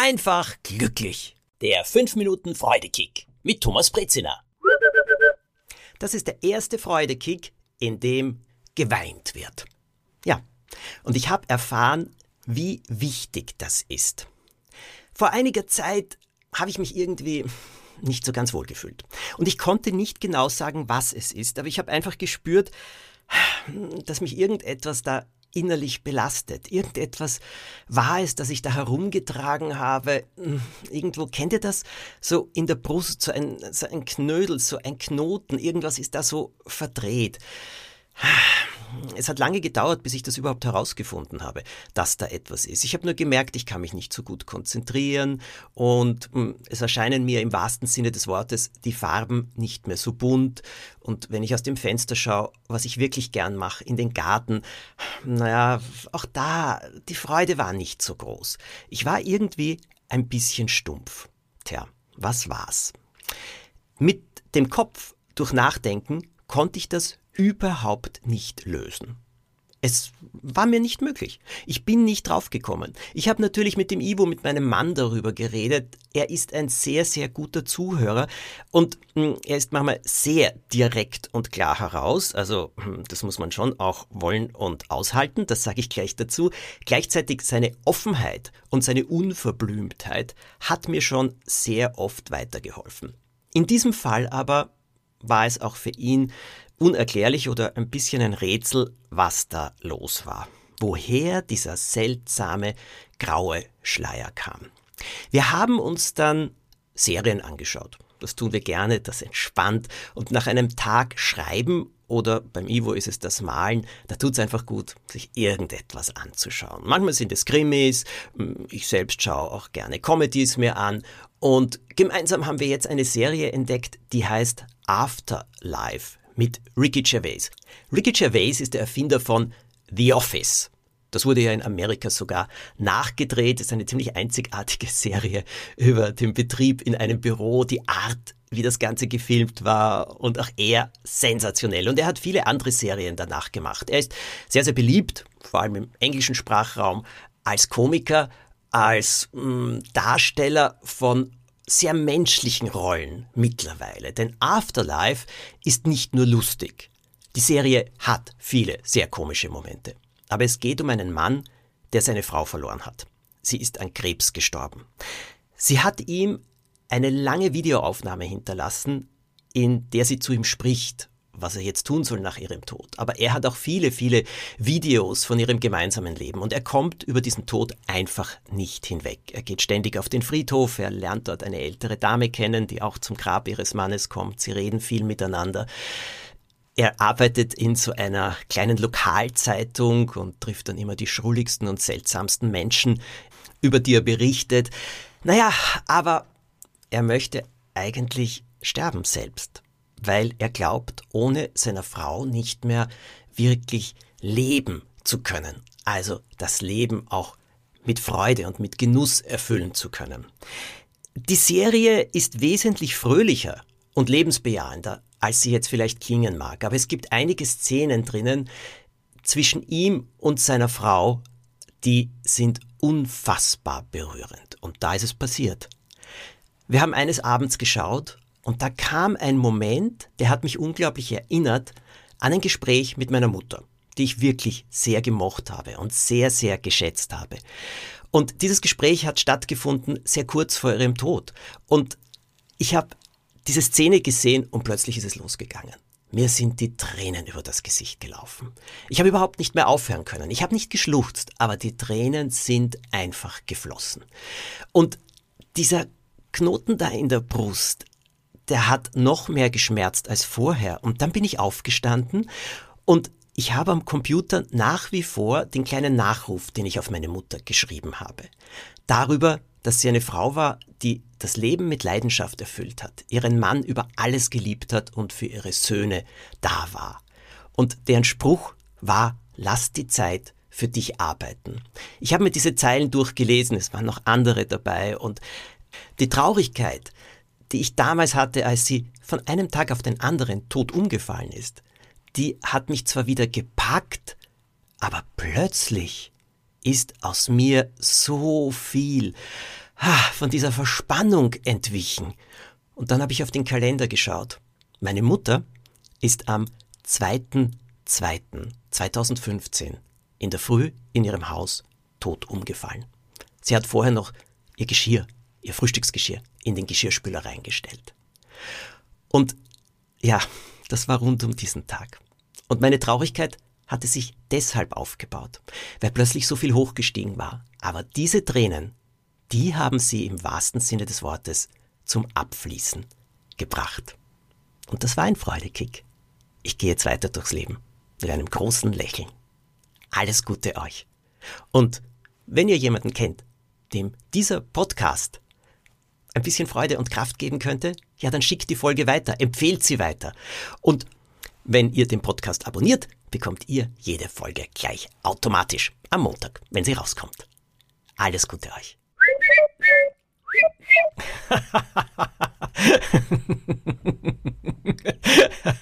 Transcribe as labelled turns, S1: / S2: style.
S1: einfach glücklich. Der 5 Minuten Freudekick mit Thomas Brezina. Das ist der erste Freudekick, in dem geweint wird. Ja, und ich habe erfahren, wie wichtig das ist. Vor einiger Zeit habe ich mich irgendwie nicht so ganz wohl gefühlt. Und ich konnte nicht genau sagen, was es ist, aber ich habe einfach gespürt, dass mich irgendetwas da innerlich belastet. Irgendetwas war es, das ich da herumgetragen habe. Hm, irgendwo, kennt ihr das? So in der Brust, so ein, so ein Knödel, so ein Knoten, irgendwas ist da so verdreht es hat lange gedauert, bis ich das überhaupt herausgefunden habe, dass da etwas ist. Ich habe nur gemerkt, ich kann mich nicht so gut konzentrieren und hm, es erscheinen mir im wahrsten Sinne des Wortes die Farben nicht mehr so bunt. Und wenn ich aus dem Fenster schaue, was ich wirklich gern mache, in den Garten, naja, auch da, die Freude war nicht so groß. Ich war irgendwie ein bisschen stumpf. Tja, was war's? Mit dem Kopf durch Nachdenken konnte ich das überhaupt nicht lösen. Es war mir nicht möglich. Ich bin nicht draufgekommen. Ich habe natürlich mit dem Ivo, mit meinem Mann darüber geredet. Er ist ein sehr, sehr guter Zuhörer und hm, er ist manchmal sehr direkt und klar heraus. Also hm, das muss man schon auch wollen und aushalten, das sage ich gleich dazu. Gleichzeitig seine Offenheit und seine Unverblümtheit hat mir schon sehr oft weitergeholfen. In diesem Fall aber war es auch für ihn unerklärlich oder ein bisschen ein Rätsel, was da los war. Woher dieser seltsame graue Schleier kam. Wir haben uns dann Serien angeschaut. Das tun wir gerne, das entspannt. Und nach einem Tag Schreiben oder beim Ivo ist es das Malen, da tut es einfach gut, sich irgendetwas anzuschauen. Manchmal sind es Krimis, ich selbst schaue auch gerne Comedies mir an und gemeinsam haben wir jetzt eine Serie entdeckt, die heißt Afterlife mit Ricky Gervais. Ricky Gervais ist der Erfinder von The Office. Das wurde ja in Amerika sogar nachgedreht. Das ist eine ziemlich einzigartige Serie über den Betrieb in einem Büro, die Art, wie das Ganze gefilmt war und auch er sensationell. Und er hat viele andere Serien danach gemacht. Er ist sehr, sehr beliebt, vor allem im englischen Sprachraum, als Komiker, als mh, mm, Darsteller von sehr menschlichen Rollen mittlerweile. Denn Afterlife ist nicht nur lustig. Die Serie hat viele sehr komische Momente. Aber es geht um einen Mann, der seine Frau verloren hat. Sie ist an Krebs gestorben. Sie hat ihm eine lange Videoaufnahme hinterlassen, in der sie zu ihm spricht was er jetzt tun soll nach ihrem Tod. Aber er hat auch viele, viele Videos von ihrem gemeinsamen Leben und er kommt über diesen Tod einfach nicht hinweg. Er geht ständig auf den Friedhof, er lernt dort eine ältere Dame kennen, die auch zum Grab ihres Mannes kommt. Sie reden viel miteinander. Er arbeitet in so einer kleinen Lokalzeitung und trifft dann immer die schrulligsten und seltsamsten Menschen, über die er berichtet. Naja, aber er möchte eigentlich sterben selbst weil er glaubt, ohne seiner Frau nicht mehr wirklich leben zu können. Also das Leben auch mit Freude und mit Genuss erfüllen zu können. Die Serie ist wesentlich fröhlicher und lebensbejahender, als sie jetzt vielleicht klingen mag. Aber es gibt einige Szenen drinnen zwischen ihm und seiner Frau, die sind unfassbar berührend. Und da ist es passiert. Wir haben eines Abends geschaut und da kam ein Moment, der hat mich unglaublich erinnert an ein Gespräch mit meiner Mutter, die ich wirklich sehr gemocht habe und sehr, sehr geschätzt habe. Und dieses Gespräch hat stattgefunden sehr kurz vor ihrem Tod. Und ich habe diese Szene gesehen und plötzlich ist es losgegangen. Mir sind die Tränen über das Gesicht gelaufen. Ich habe überhaupt nicht mehr aufhören können. Ich habe nicht geschluchzt, aber die Tränen sind einfach geflossen. Und dieser Knoten da in der Brust, der hat noch mehr geschmerzt als vorher. Und dann bin ich aufgestanden und ich habe am Computer nach wie vor den kleinen Nachruf, den ich auf meine Mutter geschrieben habe. Darüber, dass sie eine Frau war, die das Leben mit Leidenschaft erfüllt hat, ihren Mann über alles geliebt hat und für ihre Söhne da war. Und deren Spruch war, lass die Zeit für dich arbeiten. Ich habe mir diese Zeilen durchgelesen, es waren noch andere dabei und die Traurigkeit, die ich damals hatte, als sie von einem Tag auf den anderen tot umgefallen ist, die hat mich zwar wieder gepackt, aber plötzlich ist aus mir so viel von dieser Verspannung entwichen. Und dann habe ich auf den Kalender geschaut. Meine Mutter ist am 2.2.2015 in der Früh in ihrem Haus tot umgefallen. Sie hat vorher noch ihr Geschirr, ihr Frühstücksgeschirr, in den Geschirrspüler reingestellt. Und ja, das war rund um diesen Tag. Und meine Traurigkeit hatte sich deshalb aufgebaut, weil plötzlich so viel hochgestiegen war. Aber diese Tränen, die haben sie im wahrsten Sinne des Wortes zum Abfließen gebracht. Und das war ein Freudekick. Ich gehe jetzt weiter durchs Leben mit einem großen Lächeln. Alles Gute euch. Und wenn ihr jemanden kennt, dem dieser Podcast ein bisschen Freude und Kraft geben könnte, ja, dann schickt die Folge weiter, empfehlt sie weiter. Und wenn ihr den Podcast abonniert, bekommt ihr jede Folge gleich automatisch am Montag, wenn sie rauskommt. Alles Gute euch.